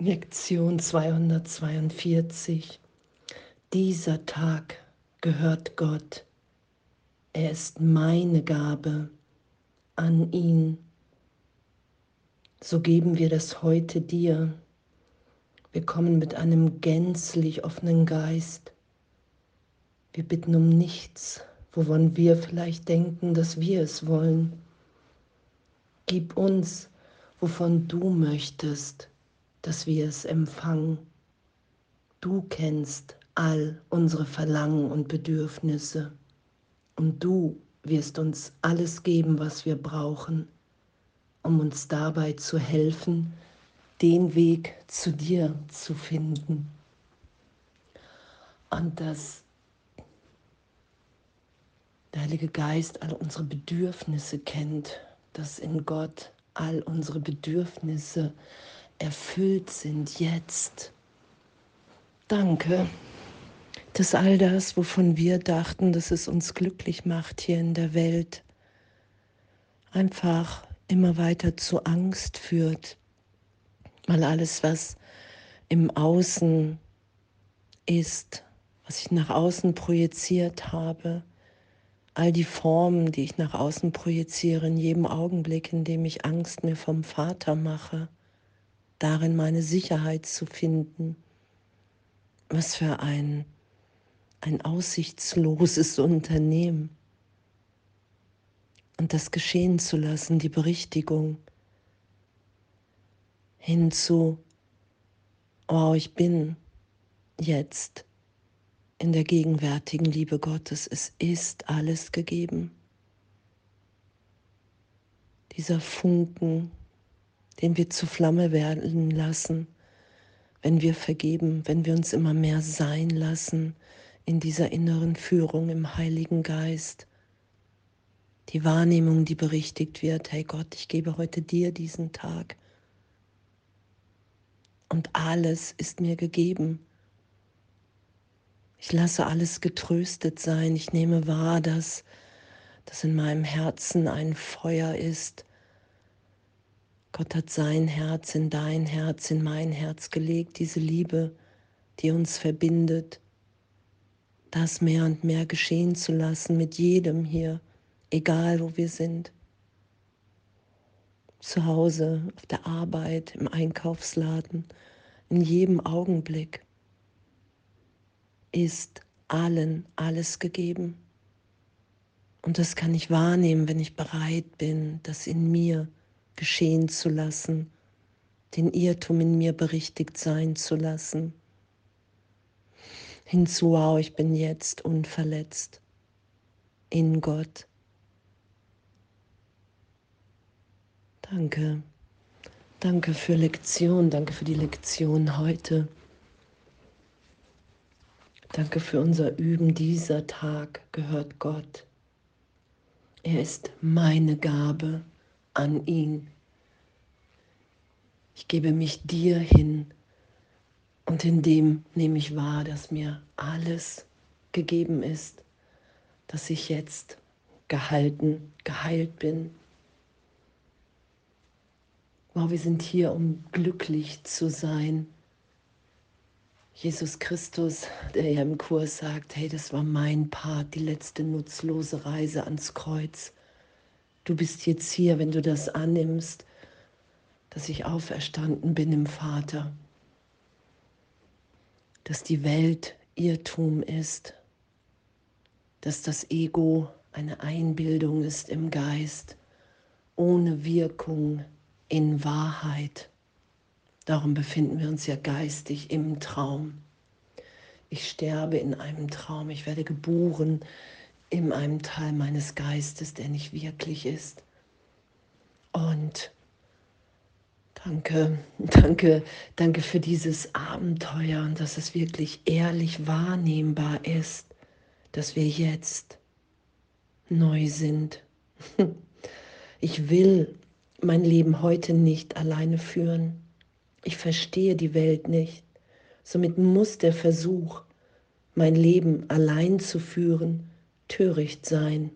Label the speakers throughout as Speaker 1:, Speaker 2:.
Speaker 1: Lektion 242. Dieser Tag gehört Gott. Er ist meine Gabe an ihn. So geben wir das heute dir. Wir kommen mit einem gänzlich offenen Geist. Wir bitten um nichts, wovon wir vielleicht denken, dass wir es wollen. Gib uns, wovon du möchtest dass wir es empfangen. Du kennst all unsere Verlangen und Bedürfnisse und du wirst uns alles geben, was wir brauchen, um uns dabei zu helfen, den Weg zu dir zu finden. Und dass der Heilige Geist all unsere Bedürfnisse kennt, dass in Gott all unsere Bedürfnisse erfüllt sind jetzt. Danke, dass all das, wovon wir dachten, dass es uns glücklich macht hier in der Welt, einfach immer weiter zu Angst führt, weil alles, was im Außen ist, was ich nach außen projiziert habe, all die Formen, die ich nach außen projiziere, in jedem Augenblick, in dem ich Angst mir vom Vater mache, darin meine Sicherheit zu finden. Was für ein, ein aussichtsloses Unternehmen. Und das geschehen zu lassen, die Berichtigung hinzu, oh, ich bin jetzt in der gegenwärtigen Liebe Gottes. Es ist alles gegeben. Dieser Funken, den wir zu Flamme werden lassen, wenn wir vergeben, wenn wir uns immer mehr sein lassen in dieser inneren Führung im Heiligen Geist. Die Wahrnehmung, die berichtigt wird, hey Gott, ich gebe heute dir diesen Tag. Und alles ist mir gegeben. Ich lasse alles getröstet sein. Ich nehme wahr, dass, dass in meinem Herzen ein Feuer ist, Gott hat sein Herz in dein Herz, in mein Herz gelegt, diese Liebe, die uns verbindet, das mehr und mehr geschehen zu lassen mit jedem hier, egal wo wir sind. Zu Hause, auf der Arbeit, im Einkaufsladen, in jedem Augenblick ist allen alles gegeben. Und das kann ich wahrnehmen, wenn ich bereit bin, das in mir geschehen zu lassen, den Irrtum in mir berichtigt sein zu lassen. Hinzu, wow, ich bin jetzt unverletzt in Gott. Danke. Danke für Lektion, danke für die Lektion heute. Danke für unser Üben. Dieser Tag gehört Gott. Er ist meine Gabe an ihn. Ich gebe mich dir hin und in dem nehme ich wahr, dass mir alles gegeben ist, dass ich jetzt gehalten, geheilt bin. Wow, wir sind hier, um glücklich zu sein. Jesus Christus, der ja im Kurs sagt, hey, das war mein Part, die letzte nutzlose Reise ans Kreuz. Du bist jetzt hier, wenn du das annimmst, dass ich auferstanden bin im Vater, dass die Welt Irrtum ist, dass das Ego eine Einbildung ist im Geist, ohne Wirkung in Wahrheit. Darum befinden wir uns ja geistig im Traum. Ich sterbe in einem Traum, ich werde geboren in einem Teil meines Geistes, der nicht wirklich ist. Und danke, danke, danke für dieses Abenteuer und dass es wirklich ehrlich wahrnehmbar ist, dass wir jetzt neu sind. Ich will mein Leben heute nicht alleine führen. Ich verstehe die Welt nicht. Somit muss der Versuch, mein Leben allein zu führen, töricht sein.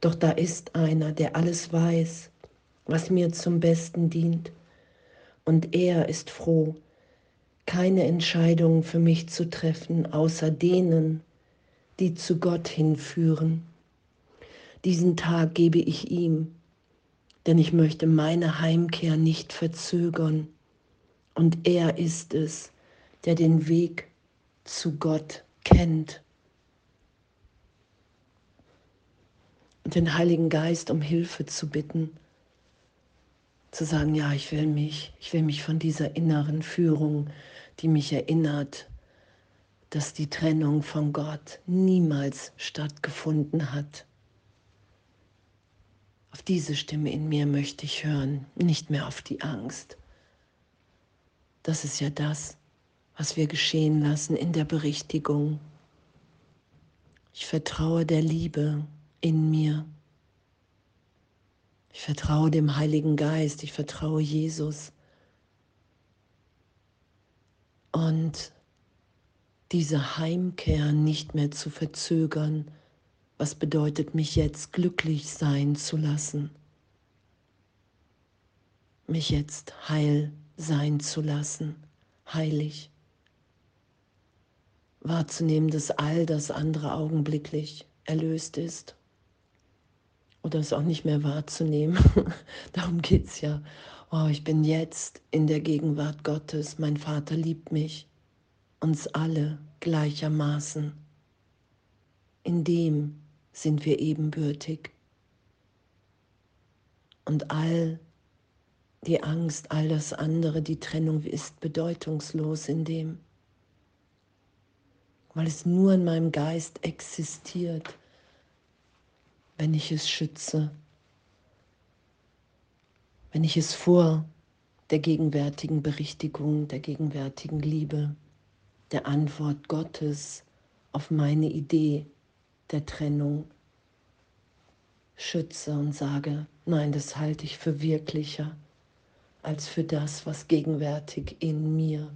Speaker 1: Doch da ist einer, der alles weiß, was mir zum Besten dient. und er ist froh, keine Entscheidungen für mich zu treffen, außer denen, die zu Gott hinführen. Diesen Tag gebe ich ihm, denn ich möchte meine Heimkehr nicht verzögern. Und er ist es, der den Weg zu Gott kennt. Den Heiligen Geist um Hilfe zu bitten, zu sagen, ja, ich will mich, ich will mich von dieser inneren Führung, die mich erinnert, dass die Trennung von Gott niemals stattgefunden hat. Auf diese Stimme in mir möchte ich hören, nicht mehr auf die Angst. Das ist ja das, was wir geschehen lassen in der Berichtigung. Ich vertraue der Liebe in mir. Ich vertraue dem Heiligen Geist, ich vertraue Jesus. Und diese Heimkehr nicht mehr zu verzögern, was bedeutet mich jetzt glücklich sein zu lassen, mich jetzt heil sein zu lassen, heilig, wahrzunehmen, dass all das andere augenblicklich erlöst ist oder es auch nicht mehr wahrzunehmen. Darum geht es ja. Oh, ich bin jetzt in der Gegenwart Gottes. Mein Vater liebt mich, uns alle gleichermaßen. In dem sind wir ebenbürtig. Und all die Angst, all das andere, die Trennung ist bedeutungslos in dem, weil es nur in meinem Geist existiert, wenn ich es schütze, wenn ich es vor der gegenwärtigen Berichtigung, der gegenwärtigen Liebe, der Antwort Gottes auf meine Idee der Trennung schütze und sage, nein, das halte ich für wirklicher als für das, was gegenwärtig in mir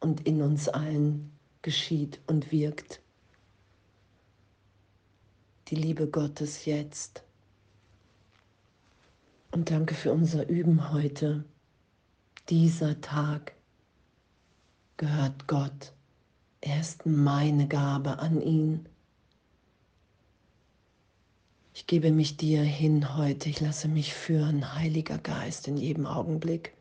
Speaker 1: und in uns allen geschieht und wirkt die Liebe Gottes jetzt. Und danke für unser Üben heute. Dieser Tag gehört Gott. Er ist meine Gabe an ihn. Ich gebe mich dir hin heute. Ich lasse mich führen, Heiliger Geist, in jedem Augenblick.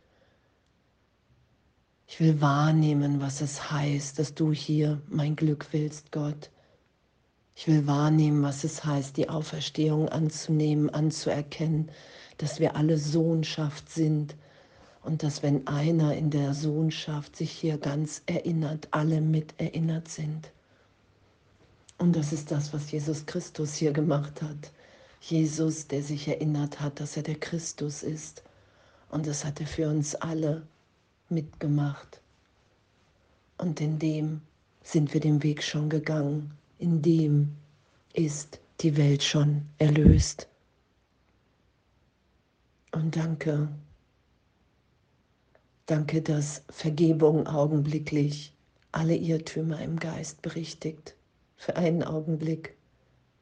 Speaker 1: Ich will wahrnehmen, was es heißt, dass du hier mein Glück willst, Gott. Ich will wahrnehmen, was es heißt, die Auferstehung anzunehmen, anzuerkennen, dass wir alle Sohnschaft sind und dass wenn einer in der Sohnschaft sich hier ganz erinnert, alle mit erinnert sind. Und das ist das, was Jesus Christus hier gemacht hat. Jesus, der sich erinnert hat, dass er der Christus ist. Und das hat er für uns alle mitgemacht. Und in dem sind wir den Weg schon gegangen in dem ist die Welt schon erlöst. Und danke, danke, dass Vergebung augenblicklich alle Irrtümer im Geist berichtigt, für einen Augenblick,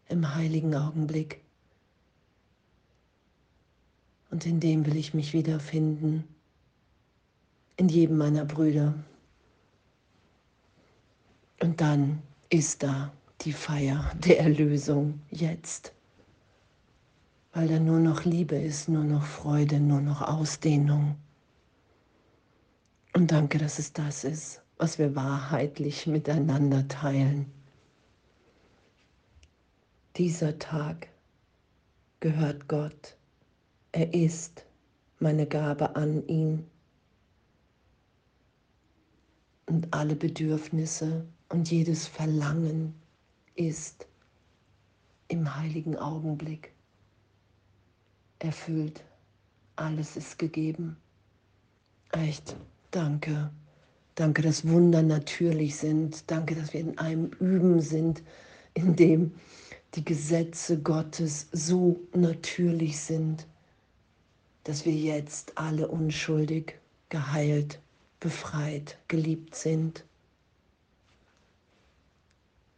Speaker 1: im heiligen Augenblick. Und in dem will ich mich wiederfinden, in jedem meiner Brüder. Und dann ist da die Feier der Erlösung jetzt, weil da nur noch Liebe ist, nur noch Freude, nur noch Ausdehnung. Und danke, dass es das ist, was wir wahrheitlich miteinander teilen. Dieser Tag gehört Gott. Er ist meine Gabe an ihn. Und alle Bedürfnisse und jedes Verlangen ist im heiligen Augenblick erfüllt. Alles ist gegeben. Echt, danke. Danke, dass Wunder natürlich sind. Danke, dass wir in einem Üben sind, in dem die Gesetze Gottes so natürlich sind, dass wir jetzt alle unschuldig, geheilt, befreit, geliebt sind.